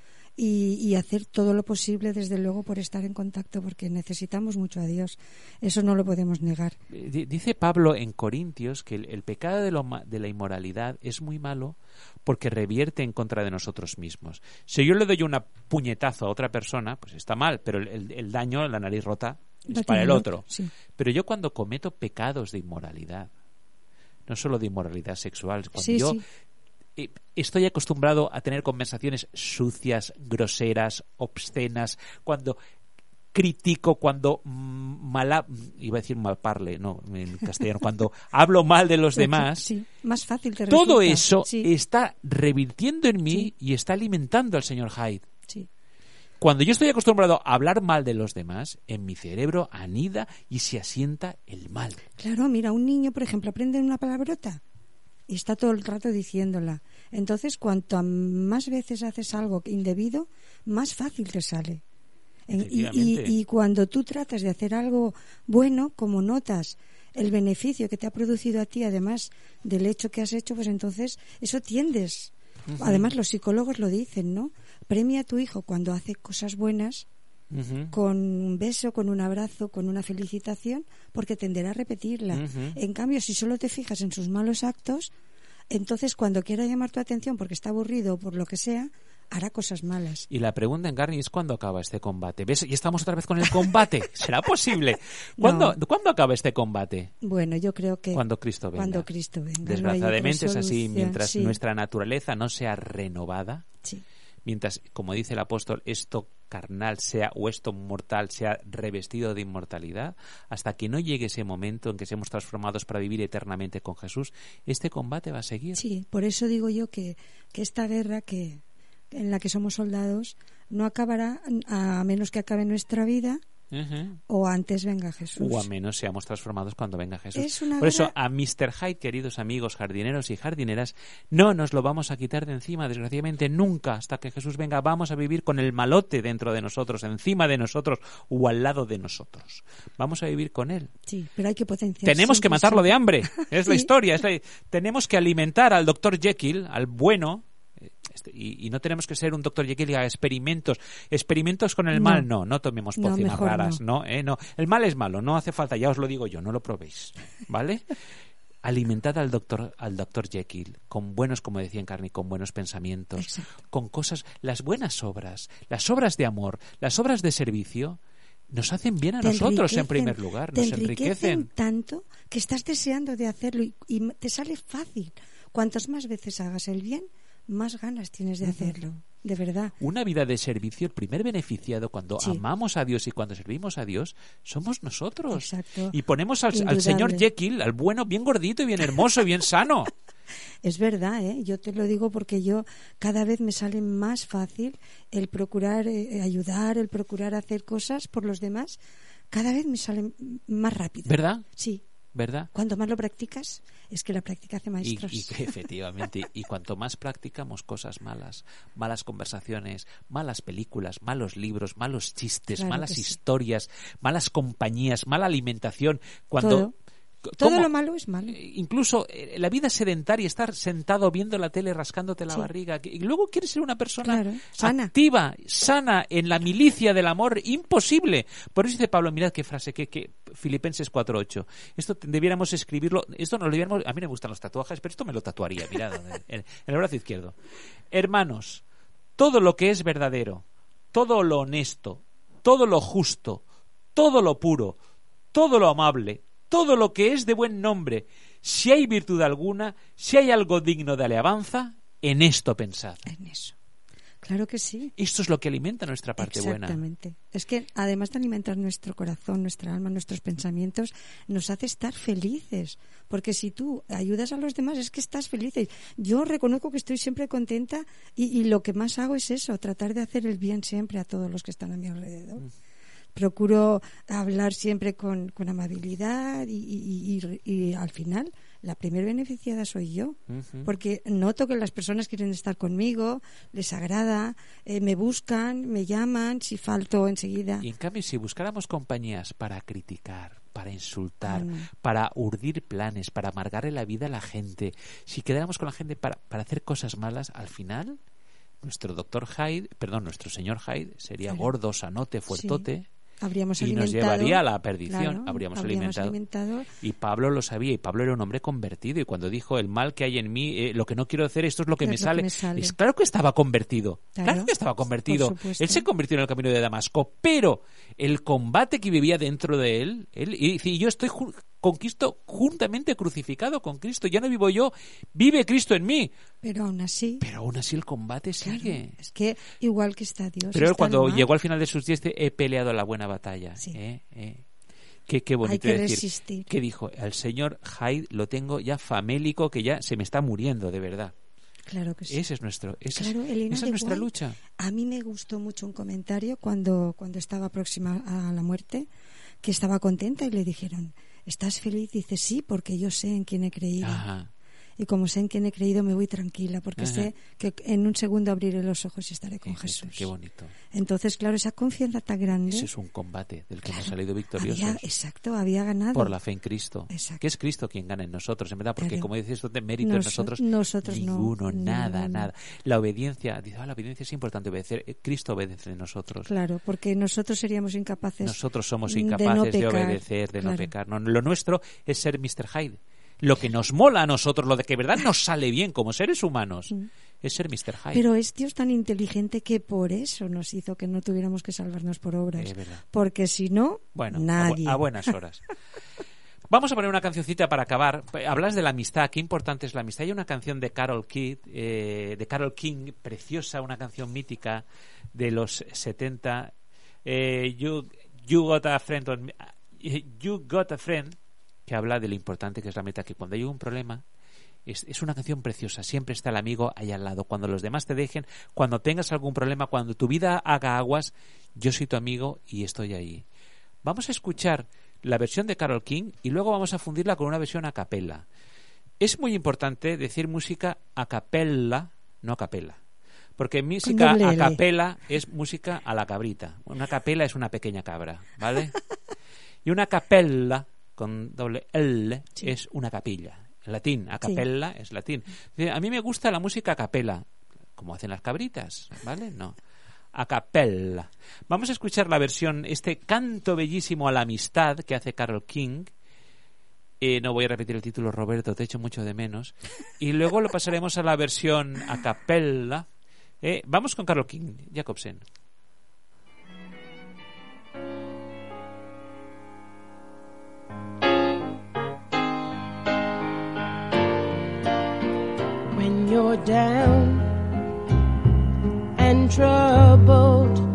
y, y hacer todo lo posible, desde luego, por estar en contacto, porque necesitamos mucho a Dios. Eso no lo podemos negar. Eh, di- Dice Pablo en Corintios que el, el pecado de, lo de la inmoralidad es muy malo porque revierte en contra de nosotros mismos. Si yo le doy una puñetazo a otra persona, pues está mal, pero el, el- el daño, la nariz rota, es para el otro. otro, sí. Pero yo cuando cometo pecados de inmoralidad, no solo de inmoralidad sexual, cuando Sí, yo sí. Eh, estoy acostumbrado a tener conversaciones sucias, groseras, obscenas, cuando critico, cuando mala, iba a decir malparle, no, en castellano, cuando hablo mal de los demás, Sí, más fácil te todo resulta. eso Sí, está revirtiendo en mí Sí. y está alimentando al señor Hyde. sí. Cuando yo estoy acostumbrado a hablar mal de los demás, en mi cerebro anida y se asienta el mal. Claro, mira, un niño, por ejemplo, aprende una palabrota y está todo el rato diciéndola. Entonces, cuanto más veces haces algo indebido, más fácil te sale. Y, y cuando tú tratas de hacer algo bueno, como notas el beneficio que te ha producido a ti, además del hecho que has hecho, pues entonces eso tiendes. Además, los psicólogos lo dicen, ¿no? Premia a tu hijo cuando hace cosas buenas Con un beso, con un abrazo, con una felicitación, porque tenderá a repetirla. En cambio, si solo te fijas en sus malos actos, entonces cuando quiera llamar tu atención porque está aburrido o por lo que sea, hará cosas malas. Y la pregunta en Garni es ¿cuándo acaba este combate? ¿Ves? Y estamos otra vez con el combate. ¿Será posible? ¿Cuándo, No. ¿cuándo acaba este combate? Bueno, yo creo que Cuando Cristo venga. cuando Cristo venga. Desgraciadamente es así. Mientras Sí, nuestra naturaleza no sea renovada, sí. Mientras, como dice el apóstol, esto carnal sea o esto mortal sea revestido de inmortalidad, hasta que no llegue ese momento en que seamos transformados para vivir eternamente con Jesús, este combate va a seguir. Sí, por eso digo yo que, esta guerra que en la que somos soldados no acabará a menos que acabe nuestra vida O antes venga Jesús. O a menos seamos transformados cuando venga Jesús. Es Por eso, a Mr. Hyde, queridos amigos jardineros y jardineras, no nos lo vamos a quitar de encima, desgraciadamente, nunca. Hasta que Jesús venga, vamos a vivir con el malote dentro de nosotros, encima de nosotros o al lado de nosotros. Vamos a vivir con él. Sí, pero hay que potenciar. Tenemos que matarlo de hambre. Es la historia. es la- Tenemos que alimentar al doctor Jekyll, al bueno. Y, y no tenemos que ser un doctor Jekyll y haga experimentos. Experimentos con el No. mal, no. No tomemos No, mejor raras. no. Eh, no. El mal es malo. No hace falta. Ya os lo digo yo. No lo probéis. ¿Vale? Alimentad al doctor, al doctor Jekyll con buenos, como decía Encarni, con buenos pensamientos, Exacto. con cosas, las buenas obras, las obras de amor, las obras de servicio, nos hacen bien a Te nosotros en primer lugar, te nos enriquecen. tanto que estás deseando de hacerlo y, y te sale fácil. Cuantas más veces hagas el bien, más ganas tienes de hacerlo. De verdad. Una vida de servicio, el primer beneficiado cuando Sí. amamos a Dios y cuando servimos a Dios, somos nosotros. Exacto. Y ponemos al, señor Jekyll, al bueno, bien gordito y bien hermoso y bien sano. Es verdad, ¿eh? yo te lo digo porque yo cada vez me sale más fácil el procurar eh, ayudar, el procurar hacer cosas por los demás. Cada vez me sale más rápido. ¿Verdad? Sí. ¿Verdad? Cuanto más lo practicas, es que la práctica hace Y, maestros. y que efectivamente, y cuanto más practicamos cosas malas, malas conversaciones, malas películas, malos libros, malos chistes, Claro malas sí. historias, malas compañías, mala alimentación, cuando Todo. Todo ¿cómo? lo malo es malo. Eh, incluso eh, la vida sedentaria, estar sentado viendo la tele, rascándote la Sí. barriga, y luego quieres ser una persona Claro, sana. activa, sana, en la milicia del amor, imposible. Por eso dice Pablo, mirad qué frase, que, que Filipenses 4.8. Esto debiéramos escribirlo, esto no lo debiéramos, a mí me gustan los tatuajes, pero esto me lo tatuaría, mirad, en, en el brazo izquierdo. Hermanos, todo lo que es verdadero, todo lo honesto, todo lo justo, todo lo puro, todo lo amable, todo lo que es de buen nombre, si hay virtud alguna, si hay algo digno de alabanza, en esto pensad. En eso. Claro que sí. Esto es lo que alimenta nuestra parte buena. Exactamente. Es que además de alimentar nuestro corazón, nuestra alma, nuestros pensamientos, nos hace estar felices. Porque si tú ayudas a los demás es que estás feliz. Yo reconozco que estoy siempre contenta y, y lo que más hago es eso, tratar de hacer el bien siempre a todos los que están a mi alrededor. Mm. Procuro hablar siempre con, con amabilidad y, y- y- y al final la primer beneficiada soy yo. Porque noto que las personas quieren estar conmigo, les agrada, eh, me buscan, me llaman, si falto enseguida. Y en cambio, si buscáramos compañías para criticar, para insultar, no. para urdir planes, para amargarle la vida a la gente, si quedáramos con la gente para, para hacer cosas malas, al final nuestro doctor Hyde, perdón, nuestro señor Hyde sería gordo, sanote, fuertote. Habríamos y nos llevaría a la perdición. Claro, habríamos, habríamos alimentado. alimentado. Y Pablo lo sabía, y Pablo era un hombre convertido. Y cuando dijo el mal que hay en mí, eh, lo que no quiero hacer, esto es lo que, Es me, lo que sale. me sale. Es claro que estaba convertido. Claro, Claro, que estaba convertido. Él se convirtió en el camino de Damasco, pero el combate que vivía dentro de él, él y yo estoy con Cristo juntamente crucificado con Cristo. Ya no vivo yo, vive Cristo en mí. Pero aún así, Pero aún así el combate sigue. es que igual que está Dios. Pero está cuando llegó al final de sus días, he peleado la buena batalla. Sí. ¿eh? ¿eh? Qué, qué bonito que decir. resistir. Que dijo, al señor Hyde lo tengo ya famélico, que ya se me está muriendo, de verdad. Claro que sí. Ese es nuestro, es- Claro, Elena esa es nuestra Guay. lucha. A mí me gustó mucho un comentario cuando, cuando estaba próxima a la muerte, que estaba contenta y le dijeron, ¿estás feliz? Dice, sí, porque yo sé en quién he creído. Y como sé en quién he creído, me voy tranquila, porque Ajá. sé que en un segundo abriré los ojos y estaré con Jesús. Qué bonito. Entonces, claro, esa confianza tan grande. Ese es un combate del que hemos claro, salido victoriosos. había- exacto, había ganado. por la fe en Cristo. Exacto. Que es Cristo quien gana en nosotros, en verdad, porque Claro. como dices tú, de mérito en Nos- nosotros, nosotros no. ninguno, No, nada, no, no. nada. La obediencia, dice, ah, la obediencia es importante obedecer. Eh, Cristo obedece en nosotros. Claro, porque nosotros seríamos incapaces. Nosotros somos de incapaces de, pecar, obedecer, de no claro. pecar. No, lo nuestro es ser Mr. Hyde. Lo que nos mola a nosotros, lo de que verdad nos sale bien como seres humanos, es ser Mr. Hyde. Pero es Dios tan inteligente que por eso nos hizo que no tuviéramos que salvarnos por obras. Es verdad. Porque si no, Bueno, a bu- nadie. A, buenas horas. Vamos a poner una cancioncita para acabar. Hablas de la amistad, qué importante es la amistad. Hay una canción de Carol Kidd, eh, de Carol King, preciosa, una canción mítica de los 70. eh, you, you got a friend on eh, You got a friend, que habla de lo importante que es la meta, que cuando hay un problema, es, es una canción preciosa. Siempre está el amigo ahí al lado. Cuando los demás te dejen, cuando tengas algún problema, cuando tu vida haga aguas, yo soy tu amigo y estoy ahí. Vamos a escuchar la versión de Carol King y luego vamos a fundirla con una versión a capella. Es muy importante decir música a capella, no a capela. Porque música a L. capela es música a la cabrita. Una capela es una pequeña cabra, ¿vale? y una capella con doble L es una capilla. En latín, a capella es latín. A mí me gusta la música a capela, como hacen las cabritas, ¿vale? No. A capella. Vamos a escuchar la versión, este canto bellísimo a la amistad que hace Carol King. Eh, no voy a repetir el título, Roberto, te echo mucho de menos. Y luego lo pasaremos a la versión a capella. Eh, vamos con Carol King, Jacobsen. You're down and troubled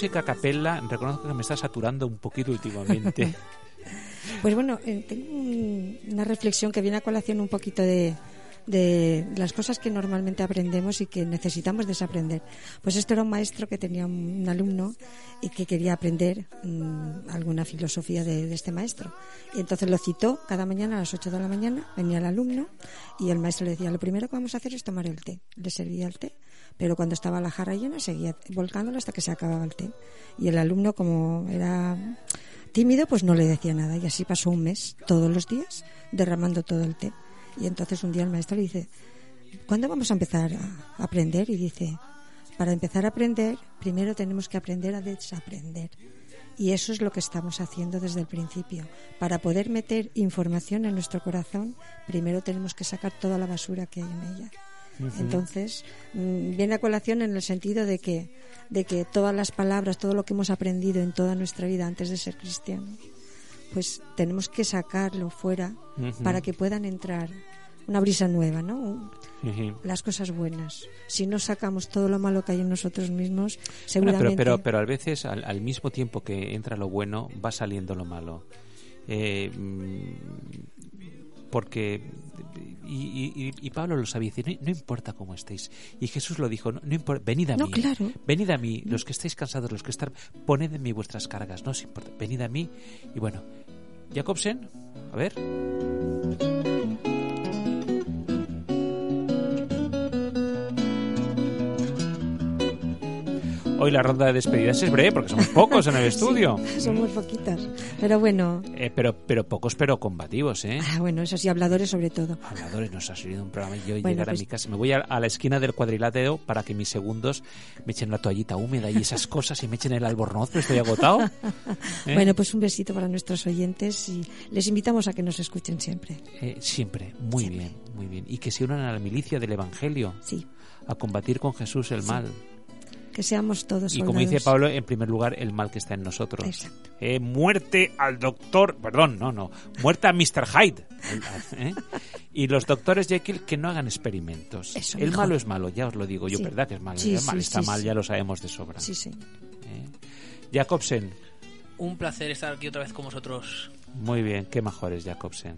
música a capella, reconozco que me está saturando un poquito últimamente. Pues bueno, eh, tengo un- una reflexión que viene a colación un poquito de, de las cosas que normalmente aprendemos y que necesitamos desaprender. Pues esto era un maestro que tenía un, alumno y que quería aprender mm, alguna filosofía de, de este maestro. Y entonces lo citó cada mañana a las 8 de la mañana, venía el alumno y el maestro le decía, lo primero que vamos a hacer es tomar el té. Le servía el té, pero cuando estaba la jarra llena seguía volcándolo hasta que se acababa el té. Y el alumno, como era tímido, pues no le decía nada. Y así pasó un mes, todos los días, derramando todo el té. Y entonces un día el maestro le dice, ¿cuándo vamos a empezar a aprender? Y dice, para empezar a aprender, primero tenemos que aprender a desaprender. Y eso es lo que estamos haciendo desde el principio. Para poder meter información en nuestro corazón, primero tenemos que sacar toda la basura que hay en ella. Entonces, mm, viene a colación en el sentido de que, de que todas las palabras, todo lo que hemos aprendido en toda nuestra vida antes de ser cristianos, pues tenemos que sacarlo fuera para que puedan entrar una brisa nueva, ¿no? Las cosas buenas. Si no sacamos todo lo malo que hay en nosotros mismos, Bueno, seguramente. pero, pero, pero a veces, al, al mismo tiempo que entra lo bueno, va saliendo lo malo. Eh, mm, porque. Y, y- y Pablo lo sabía, dice, no, no importa cómo estéis. Y Jesús lo dijo, no, no importa, venid a No, mí. claro. Venid a mí, los que estáis cansados, los que están. Poned en mí vuestras cargas, no os importa. Venid a mí. Y bueno, Jacobsen, a ver. Hoy la ronda de despedidas es breve porque somos pocos en el estudio. Somos poquitas. Pero bueno, Eh, pero, pero pocos, pero combativos, ¿eh? ah, bueno, eso sí, habladores sobre todo. Habladores, nos ha salido un programa y yo Bueno, llegar a pues- mi casa. Me voy a, a la esquina del cuadrilátero para que mis segundos me echen la toallita húmeda y esas cosas y me echen el albornoz, estoy agotado. ¿Eh? Bueno, pues un besito para nuestros oyentes y les invitamos a que nos escuchen siempre. Eh, siempre, muy Siempre. bien, muy bien. Y que se unan a la milicia del Evangelio, Sí, a combatir con Jesús el mal. Que seamos todos Y como dice soldados. Pablo, en primer lugar, el mal que está en nosotros. Exacto. Eh, muerte al doctor, perdón, no, no, muerte a Mr. Hyde. ¿eh? Y los doctores Jekyll que no hagan experimentos. Eso, el mejor. malo es malo, ya os lo digo yo, Sí. ¿verdad que es malo? Sí, El mal sí, está sí, mal, sí. ya lo sabemos de sobra. Sí, sí. ¿eh? Jacobsen, Un placer estar aquí otra vez con vosotros. muy bien, qué mejor es Jacobsen.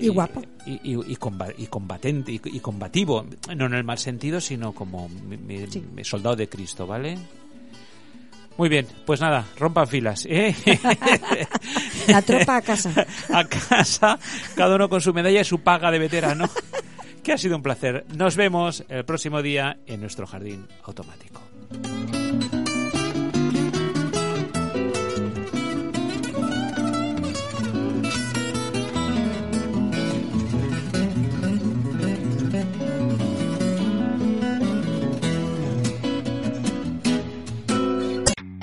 Y guapo. Y, y- y comba- y combatente, y, combativo. No en el mal sentido, sino como mi- mi- Sí. mi soldado de Cristo, ¿vale? Muy bien, pues nada, rompan filas. ¿eh? La tropa a casa. a casa, cada uno con su medalla y su paga de veterano. Que ha sido un placer. Nos vemos el próximo día en nuestro jardín automático.